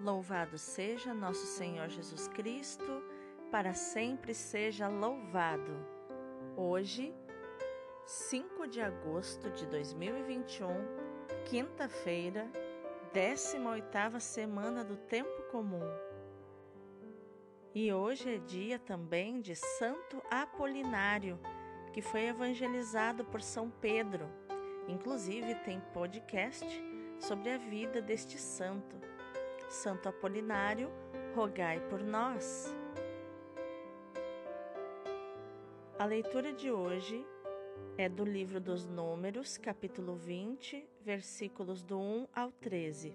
Louvado seja nosso Senhor Jesus Cristo, para sempre seja louvado. Hoje, 5 de agosto de 2021, quinta-feira, 18ª semana do tempo comum. E hoje é dia também de Santo Apolinário, que foi evangelizado por São Pedro. Inclusive tem podcast sobre a vida deste santo. Santo Apolinário, rogai por nós. A leitura de hoje é do livro dos Números, capítulo 20, versículos do 1 ao 13.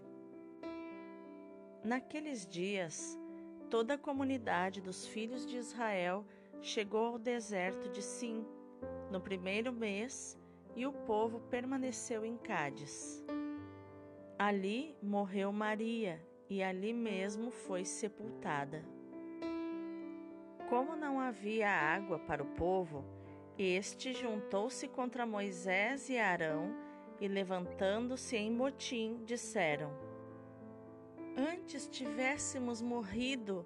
Naqueles dias, toda a comunidade dos filhos de Israel chegou ao deserto de Sim, no primeiro mês, e o povo permaneceu em Cádiz. Ali morreu Maria, e ali mesmo foi sepultada. Como não havia água para o povo, este juntou-se contra Moisés e Arão e, levantando-se em motim, disseram: Antes tivéssemos morrido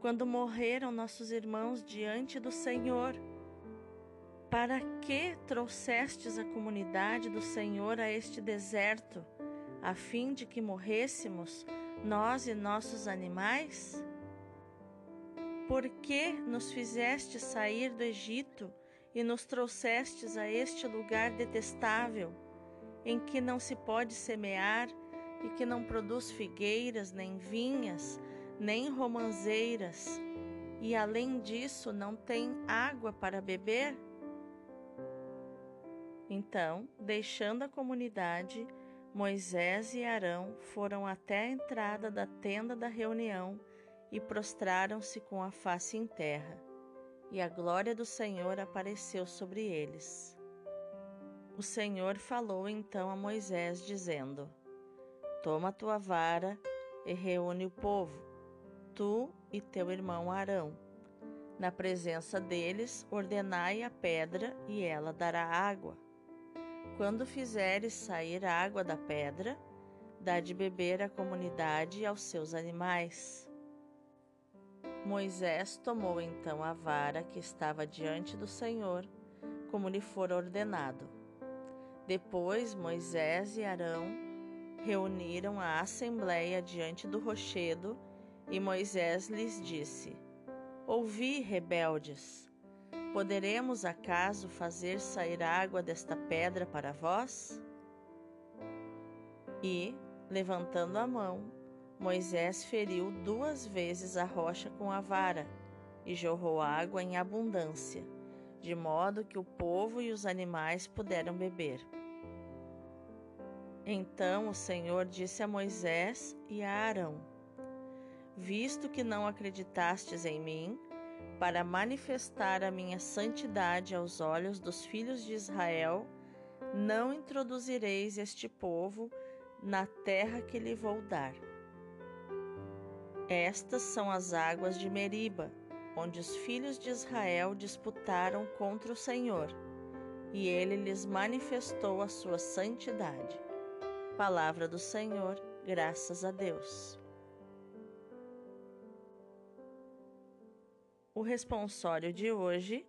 quando morreram nossos irmãos diante do Senhor. Para que trouxestes a comunidade do Senhor a este deserto, a fim de que morrêssemos? Nós e nossos animais? Por que nos fizeste sair do Egito e nos trouxestes a este lugar detestável, em que não se pode semear e que não produz figueiras, nem vinhas, nem romanzeiras, e além disso não tem água para beber? Então, deixando a comunidade, Moisés e Arão foram até a entrada da tenda da reunião e prostraram-se com a face em terra, e a glória do Senhor apareceu sobre eles. O Senhor falou então a Moisés, dizendo: Toma tua vara e reúne o povo, tu e teu irmão Arão. Na presença deles, ordenai a pedra, e ela dará água. Quando fizeres sair água da pedra, dá de beber à comunidade e aos seus animais. Moisés tomou então a vara que estava diante do Senhor, como lhe fora ordenado. Depois Moisés e Arão reuniram a assembleia diante do rochedo, e Moisés lhes disse: Ouvi, rebeldes, Poderemos acaso fazer sair água desta pedra para vós? E, levantando a mão, Moisés feriu duas vezes a rocha com a vara e jorrou água em abundância, de modo que o povo e os animais puderam beber. Então o Senhor disse a Moisés e a Arão: Visto que não acreditastes em mim, para manifestar a minha santidade aos olhos dos filhos de Israel, não introduzireis este povo na terra que lhe vou dar. Estas são as águas de Meriba, onde os filhos de Israel disputaram contra o Senhor, e ele lhes manifestou a sua santidade. Palavra do Senhor, graças a Deus. O responsório de hoje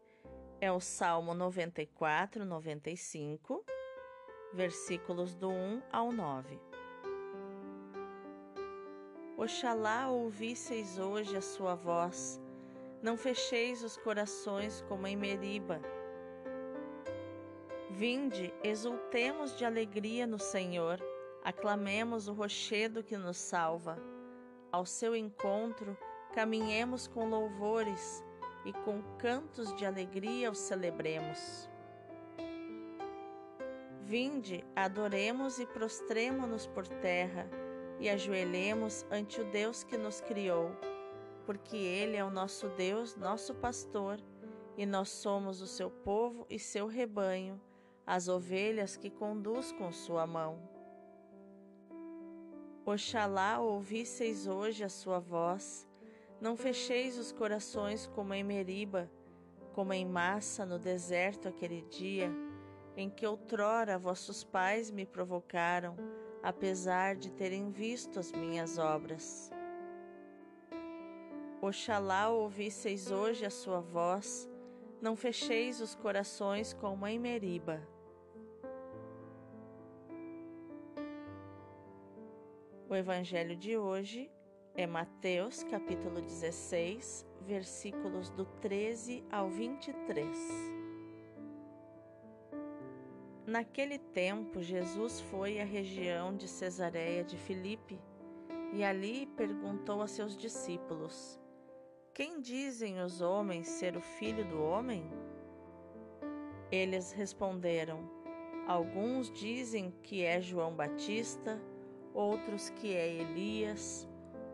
é o Salmo 94, 95, versículos do 1 ao 9. Oxalá ouvisseis hoje a sua voz, não fecheis os corações como em Meriba. Vinde, exultemos de alegria no Senhor, aclamemos o rochedo que nos salva. Ao seu encontro, caminhemos com louvores e com cantos de alegria o celebremos. Vinde, adoremos e prostremo-nos por terra e ajoelhemos ante o Deus que nos criou, porque Ele é o nosso Deus, nosso pastor, e nós somos o seu povo e seu rebanho, as ovelhas que conduz com sua mão. Oxalá ouvisseis hoje a sua voz, não fecheis os corações como em Meriba, como em massa no deserto aquele dia, em que outrora vossos pais me provocaram, apesar de terem visto as minhas obras. Oxalá ouvisseis hoje a sua voz, não fecheis os corações como em Meriba. O evangelho de hoje é Mateus, capítulo 16, versículos do 13 ao 23. Naquele tempo, Jesus foi à região de Cesareia de Filipe e ali perguntou a seus discípulos: quem dizem os homens ser o filho do homem? Eles responderam: Alguns dizem que é João Batista, outros que é Elias,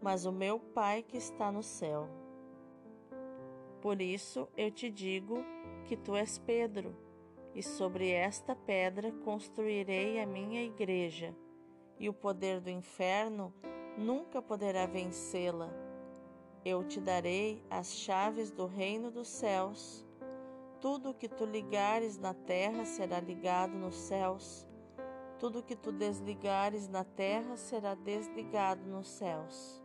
mas o meu Pai que está no céu. Por isso eu te digo que tu és Pedro, e sobre esta pedra construirei a minha igreja, e o poder do inferno nunca poderá vencê-la. Eu te darei as chaves do reino dos céus. Tudo o que tu ligares na terra será ligado nos céus. Tudo o que tu desligares na terra será desligado nos céus.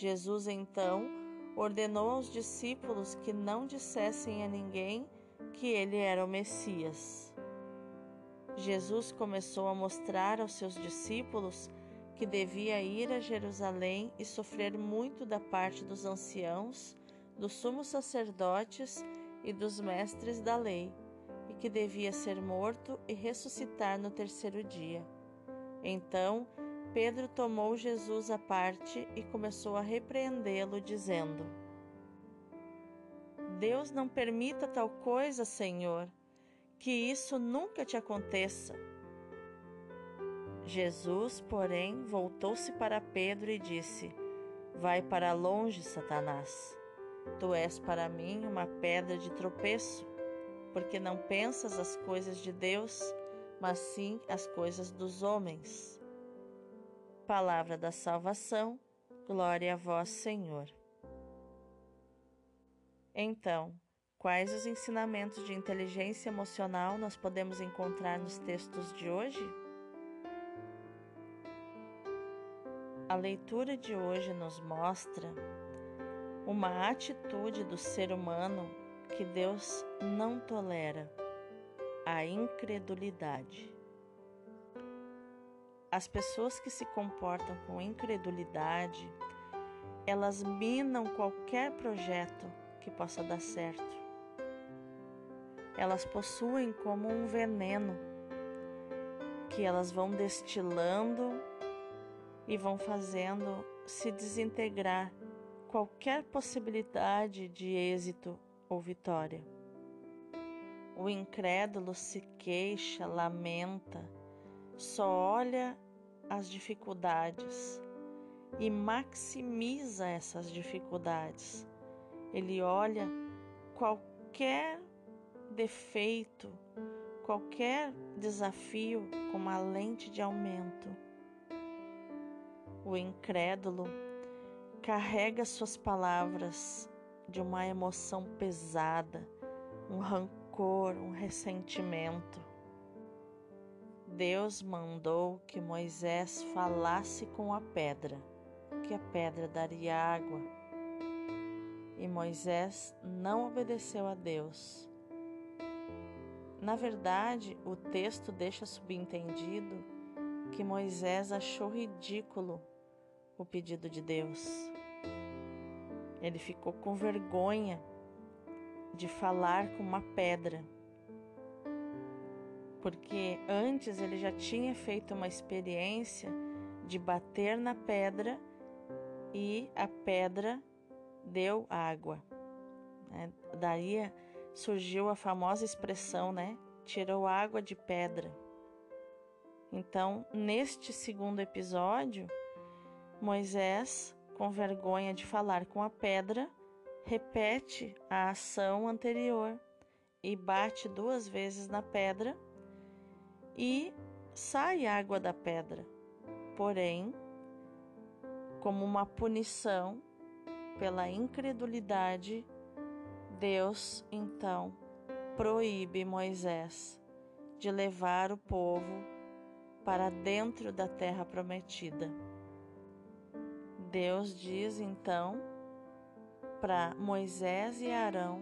Jesus então ordenou aos discípulos que não dissessem a ninguém que ele era o Messias. Jesus começou a mostrar aos seus discípulos que devia ir a Jerusalém e sofrer muito da parte dos anciãos, dos sumos sacerdotes e dos mestres da lei, e que devia ser morto e ressuscitar no terceiro dia. Então Pedro tomou Jesus à parte e começou a repreendê-lo, dizendo: Deus não permita tal coisa, Senhor, que isso nunca te aconteça. Jesus, porém, voltou-se para Pedro e disse: Vai para longe, Satanás. Tu és para mim uma pedra de tropeço, porque não pensas as coisas de Deus, mas sim as coisas dos homens. Palavra da salvação, glória a vós, Senhor. Então, quais os ensinamentos de inteligência emocional nós podemos encontrar nos textos de hoje? A leitura de hoje nos mostra uma atitude do ser humano que Deus não tolera: a incredulidade. As pessoas que se comportam com incredulidade, elas minam qualquer projeto que possa dar certo. Elas possuem como um veneno que elas vão destilando e vão fazendo se desintegrar qualquer possibilidade de êxito ou vitória. O incrédulo se queixa, lamenta, só olha as dificuldades e maximiza essas dificuldades. Ele olha qualquer defeito, qualquer desafio com uma lente de aumento o incrédulo carrega suas palavras de uma emoção pesada, um rancor, um ressentimento. Deus mandou que Moisés falasse com a pedra, que a pedra daria água. E Moisés não obedeceu a Deus. Na verdade, o texto deixa subentendido que Moisés achou ridículo o pedido de Deus. Ele ficou com vergonha de falar com uma pedra, porque antes ele já tinha feito uma experiência de bater na pedra e a pedra deu água. Né? Daí surgiu a famosa expressão, né? Tirou água de pedra. Então, neste segundo episódio, Moisés, com vergonha de falar com a pedra, repete a ação anterior e bate duas vezes na pedra e sai água da pedra. Porém, como uma punição pela incredulidade, Deus então proíbe Moisés de levar o povo para dentro da terra prometida. Deus diz então para Moisés e Arão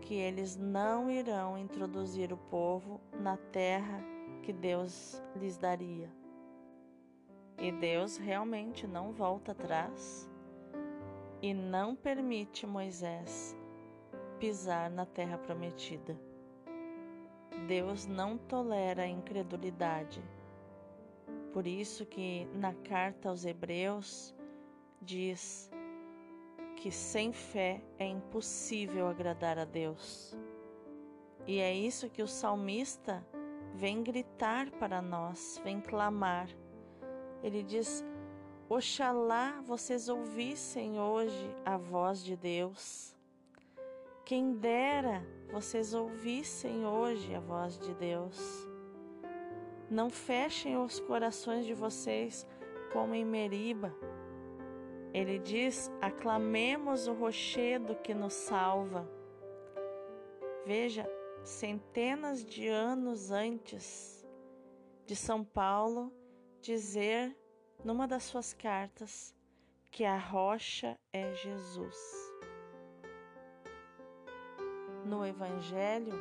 que eles não irão introduzir o povo na terra que Deus lhes daria. E Deus realmente não volta atrás e não permite Moisés pisar na terra prometida. Deus não tolera a incredulidade. Por isso que na carta aos Hebreus diz que sem fé é impossível agradar a Deus. E é isso que o salmista vem gritar para nós, vem clamar. Ele diz: Oxalá vocês ouvissem hoje a voz de Deus. Quem dera vocês ouvissem hoje a voz de Deus. Não fechem os corações de vocês como em Meriba. Ele diz: aclamemos o rochedo que nos salva. Veja, centenas de anos antes de São Paulo dizer numa das suas cartas que a rocha é Jesus. No Evangelho,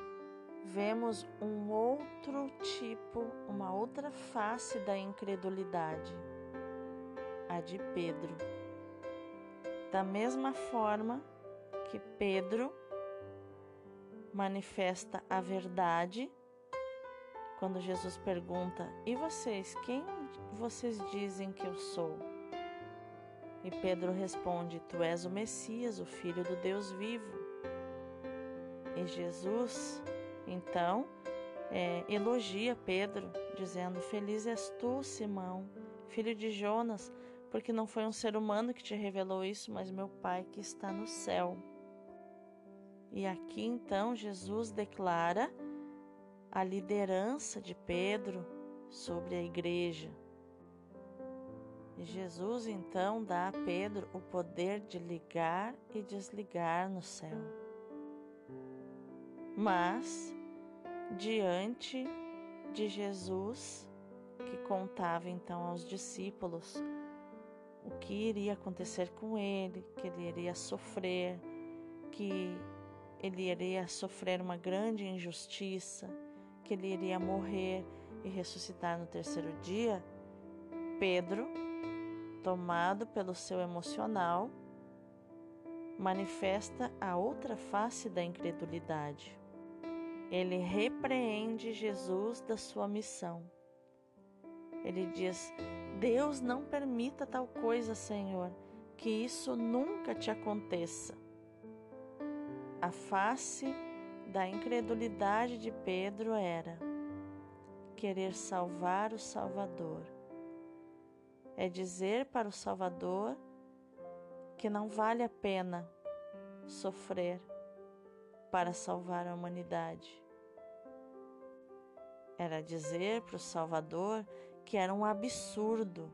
vemos um outro tipo, uma outra face da incredulidade, a de Pedro. Da mesma forma que Pedro manifesta a verdade, quando Jesus pergunta: E vocês, quem vocês dizem que eu sou? E Pedro responde: Tu és o Messias, o Filho do Deus vivo. E Jesus, então, é, elogia Pedro, dizendo: Feliz és tu, Simão, filho de Jonas, porque não foi um ser humano que te revelou isso, mas meu Pai que está no céu. E aqui então Jesus declara a liderança de Pedro sobre a igreja. Jesus então dá a Pedro o poder de ligar e desligar no céu. Mas, diante de Jesus, que contava então aos discípulos o que iria acontecer com ele, que ele iria sofrer, que ele iria sofrer uma grande injustiça, que ele iria morrer e ressuscitar no terceiro dia, Pedro, tomado pelo seu emocional, manifesta a outra face da incredulidade. Ele repreende Jesus da sua missão. Ele diz: Deus não permita tal coisa, Senhor, que isso nunca te aconteça. A face da incredulidade de Pedro era querer salvar o Salvador. É dizer para o Salvador que não vale a pena sofrer para salvar a humanidade. Era dizer para o Salvador que era um absurdo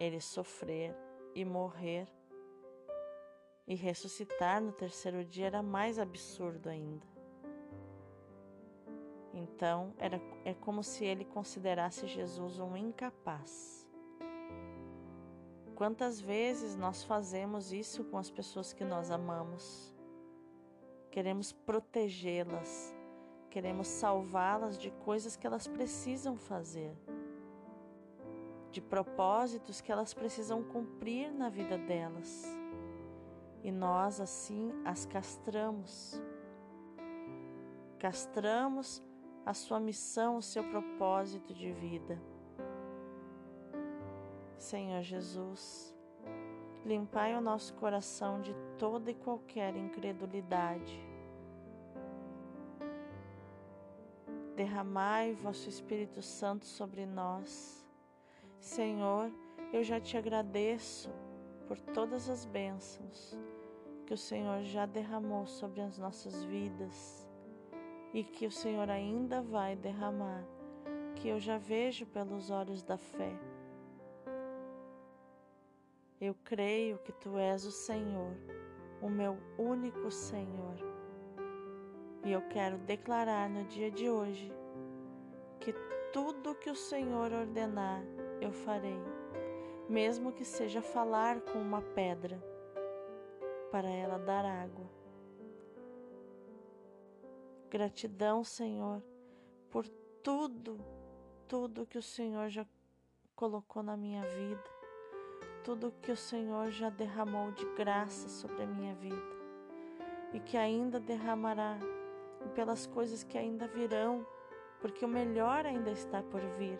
ele sofrer e morrer. E ressuscitar no terceiro dia era mais absurdo ainda. Então, era, é como se ele considerasse Jesus um incapaz. Quantas vezes nós fazemos isso com as pessoas que nós amamos? Queremos protegê-las, queremos salvá-las de coisas que elas precisam fazer, de propósitos que elas precisam cumprir na vida delas. E nós assim as castramos. Castramos a sua missão, o seu propósito de vida. Senhor Jesus, limpai o nosso coração de toda e qualquer incredulidade. Derramai vosso Espírito Santo sobre nós. Senhor, eu já te agradeço por todas as bênçãos que o Senhor já derramou sobre as nossas vidas e que o Senhor ainda vai derramar, que eu já vejo pelos olhos da fé. Eu creio que tu és o Senhor, o meu único Senhor. E eu quero declarar no dia de hoje que tudo que o Senhor ordenar, eu farei, mesmo que seja falar com uma pedra para ela dar água. Gratidão, Senhor, por tudo, tudo que o Senhor já colocou na minha vida tudo que o Senhor já derramou de graça sobre a minha vida e que ainda derramará, e pelas coisas que ainda virão, porque o melhor ainda está por vir.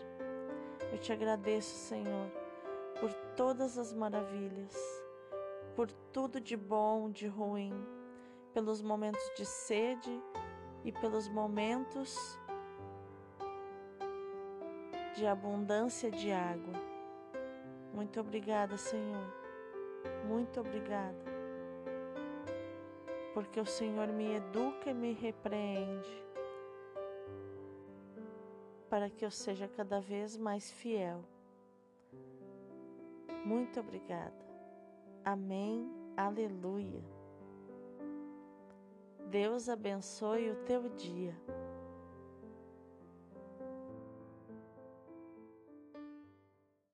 Eu te agradeço, Senhor, por todas as maravilhas, por tudo de bom, de ruim, pelos momentos de sede e pelos momentos de abundância de água. Muito obrigada, Senhor. Muito obrigada. Porque o Senhor me educa e me repreende para que eu seja cada vez mais fiel. Muito obrigada. Amém. Aleluia. Deus abençoe o teu dia.